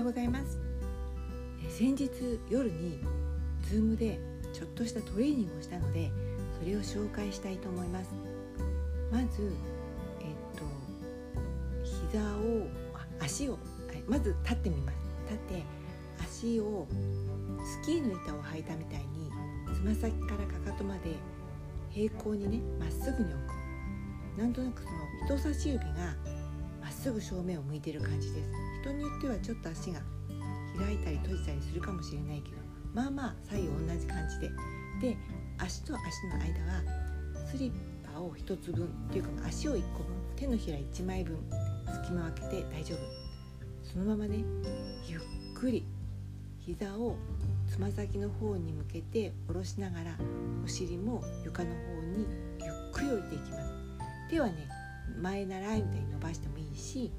ようございます。先日夜に Zoom でちょっとしたトレーニングをしたのでそれを紹介したいと思います。まずえっと膝を足をまず立ってみます。立って足をスキーの板を履いたみたいにつま先からかかとまで平行にねまっすぐに置く。なんとなくその人差し指がすぐ正面を向いてる感じです。人によってはちょっと足が開いたり閉じたりするかもしれないけどまあまあ左右同じ感じで。で足と足の間はスリッパを1つ分っていうか足を1個分手のひら1枚分隙間を空けて大丈夫。そのままねゆっくり膝をつま先の方に向けて下ろしながらお尻も床の方にゆっくり降りていきます。手はね前習いみたいに伸ばしてもいいし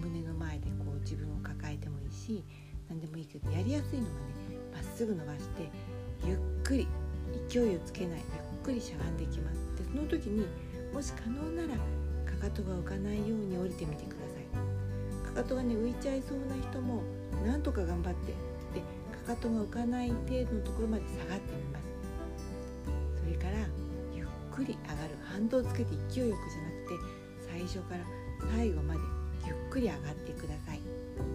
胸の前でこう自分を抱えてもいいし何でもいいけどやりやすいのはねまっすぐ伸ばしてゆっくり勢いをつけないゆっくりしゃがんでいきます。でその時にもし可能ならかかとが浮かないように降りてみてください。かかとがね浮いちゃいそうな人もなんとか頑張ってでかかとが浮かない程度のところまで下がってみます。それからゆっくり上がる。反動をつけて勢いよくじゃなくて最初から最後までゆっくり上がってください。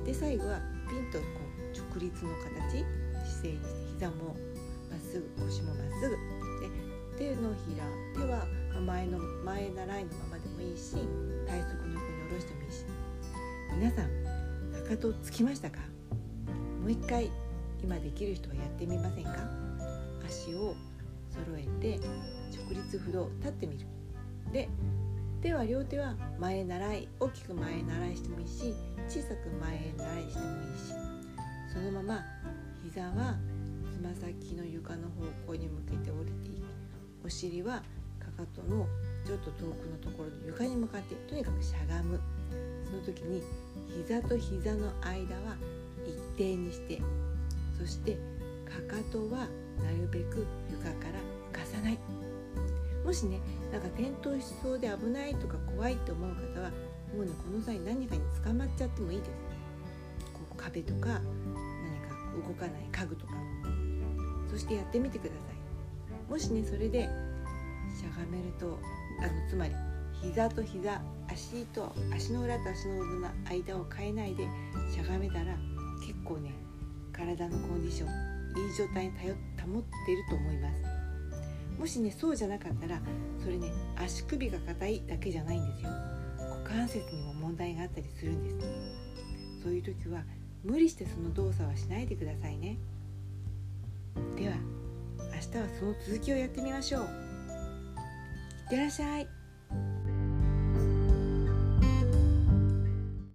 で最後はピンとこう直立の形姿勢にして膝もまっすぐ腰もまっすぐ。で手のひら手は前の前習いのままでもいいし体側の横に下ろしてもいいし。皆さんかかとつきましたか？もう一回今できる人はやってみませんか？足を揃えて直立不動立ってみる。で手は両手は前習い大きく前習いしてもいいし小さく前へ習いしてもいいしそのまま膝はつま先の床の方向に向けて降りていくお尻はかかとのちょっと遠くのところで床に向かってとにかくしゃがむ。その時に膝と膝の間は一定にしてそしてかかとはなるべく床から浮かさない。もしねなんか転倒しそうで危ないとか怖いと思う方はもうねこの際何かに捕まっちゃってもいいです。こう壁とか何か動かない家具とか。そしてやってみてください。もしねそれでしゃがめるとあのつまり膝と膝足と足の裏と足の裏の間を変えないでしゃがめたら結構ね体のコンディションいい状態に保っていると思います。もしねそうじゃなかったらそれね足首が硬いだけじゃないんですよ。股関節にも問題があったりするんです。そういう時は無理してその動作はしないでくださいね。では明日はその続きをやってみましょう。いってらっしゃい。